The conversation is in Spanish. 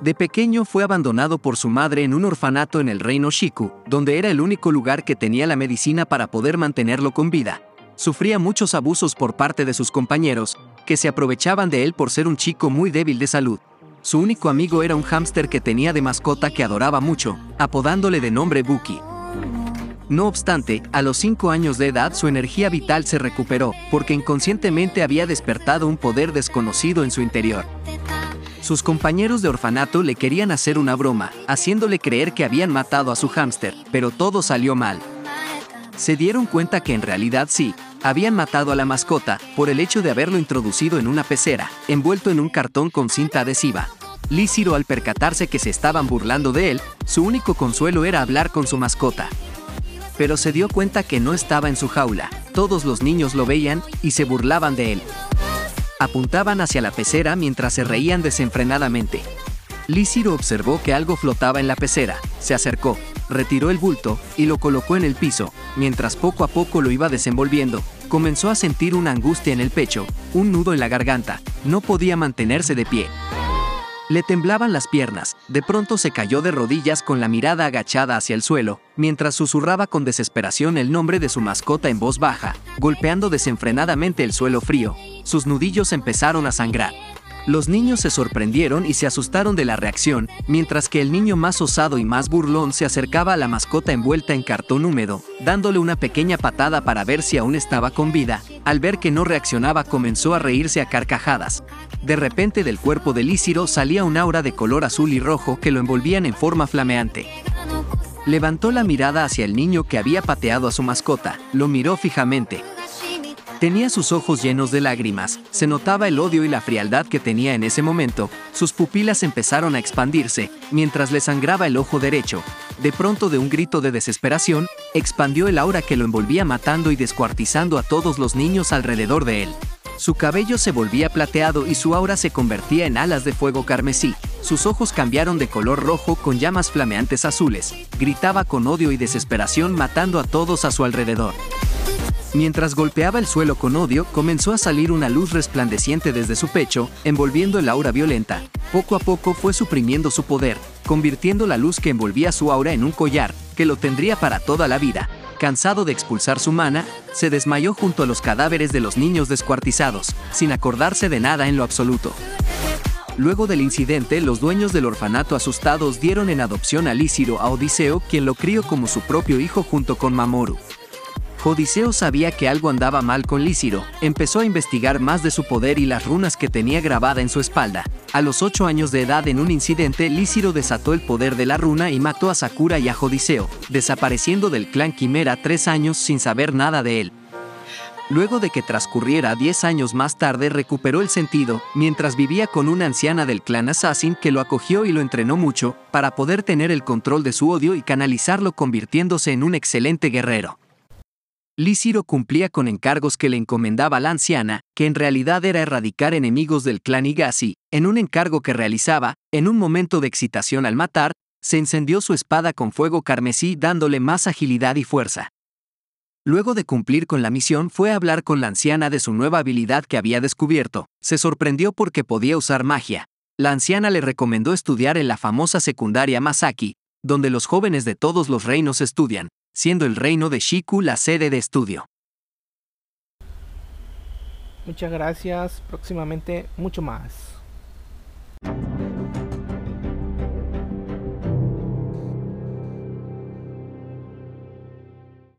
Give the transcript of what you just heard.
De pequeño fue abandonado por su madre en un orfanato en el reino Shiku, donde era el único lugar que tenía la medicina para poder mantenerlo con vida. Sufría muchos abusos por parte de sus compañeros, que se aprovechaban de él por ser un chico muy débil de salud. Su único amigo era un hámster que tenía de mascota que adoraba mucho, apodándole de nombre Buki. No obstante, a los 5 años de edad su energía vital se recuperó, porque inconscientemente había despertado un poder desconocido en su interior. Sus compañeros de orfanato le querían hacer una broma, haciéndole creer que habían matado a su hámster, pero todo salió mal. Se dieron cuenta que en realidad sí, habían matado a la mascota por el hecho de haberlo introducido en una pecera, envuelto en un cartón con cinta adhesiva. Líciro al percatarse que se estaban burlando de él, su único consuelo era hablar con su mascota. Pero se dio cuenta que no estaba en su jaula, todos los niños lo veían y se burlaban de él. Apuntaban hacia la pecera mientras se reían desenfrenadamente. Líciro observó que algo flotaba en la pecera, se acercó, retiró el bulto y lo colocó en el piso, mientras poco a poco lo iba desenvolviendo, comenzó a sentir una angustia en el pecho, un nudo en la garganta, no podía mantenerse de pie. Le temblaban las piernas, de pronto se cayó de rodillas con la mirada agachada hacia el suelo, mientras susurraba con desesperación el nombre de su mascota en voz baja, golpeando desenfrenadamente el suelo frío, sus nudillos empezaron a sangrar. Los niños se sorprendieron y se asustaron de la reacción, mientras que el niño más osado y más burlón se acercaba a la mascota envuelta en cartón húmedo, dándole una pequeña patada para ver si aún estaba con vida. Al ver que no reaccionaba comenzó a reírse a carcajadas. De repente del cuerpo de Líciro salía un aura de color azul y rojo que lo envolvían en forma flameante. Levantó la mirada hacia el niño que había pateado a su mascota, lo miró fijamente, Tenía sus ojos llenos de lágrimas, se notaba el odio y la frialdad que tenía en ese momento, sus pupilas empezaron a expandirse, mientras le sangraba el ojo derecho. De pronto de un grito de desesperación, expandió el aura que lo envolvía matando y descuartizando a todos los niños alrededor de él. Su cabello se volvía plateado y su aura se convertía en alas de fuego carmesí. Sus ojos cambiaron de color rojo con llamas flameantes azules. Gritaba con odio y desesperación matando a todos a su alrededor. Mientras golpeaba el suelo con odio, comenzó a salir una luz resplandeciente desde su pecho, envolviendo el aura violenta. Poco a poco fue suprimiendo su poder, convirtiendo la luz que envolvía su aura en un collar, que lo tendría para toda la vida. Cansado de expulsar su mana, se desmayó junto a los cadáveres de los niños descuartizados, sin acordarse de nada en lo absoluto. Luego del incidente, los dueños del orfanato asustados dieron en adopción a Líciro a Odiseo, quien lo crió como su propio hijo junto con Mamoru. Odiseo sabía que algo andaba mal con Líciro, empezó a investigar más de su poder y las runas que tenía grabada en su espalda. A los 8 años de edad en un incidente, Líciro desató el poder de la runa y mató a Sakura y a Odiseo, desapareciendo del clan Quimera tres años sin saber nada de él. Luego de que transcurriera 10 años más tarde recuperó el sentido, mientras vivía con una anciana del clan Assassin que lo acogió y lo entrenó mucho, para poder tener el control de su odio y canalizarlo convirtiéndose en un excelente guerrero. Líciro cumplía con encargos que le encomendaba la anciana, que en realidad era erradicar enemigos del clan Igasi. En un encargo que realizaba, en un momento de excitación al matar, se encendió su espada con fuego carmesí dándole más agilidad y fuerza. Luego de cumplir con la misión fue a hablar con la anciana de su nueva habilidad que había descubierto. Se sorprendió porque podía usar magia. La anciana le recomendó estudiar en la famosa secundaria Masaki, donde los jóvenes de todos los reinos estudian, siendo el reino de Shiku la sede de estudio. Muchas gracias, próximamente mucho más.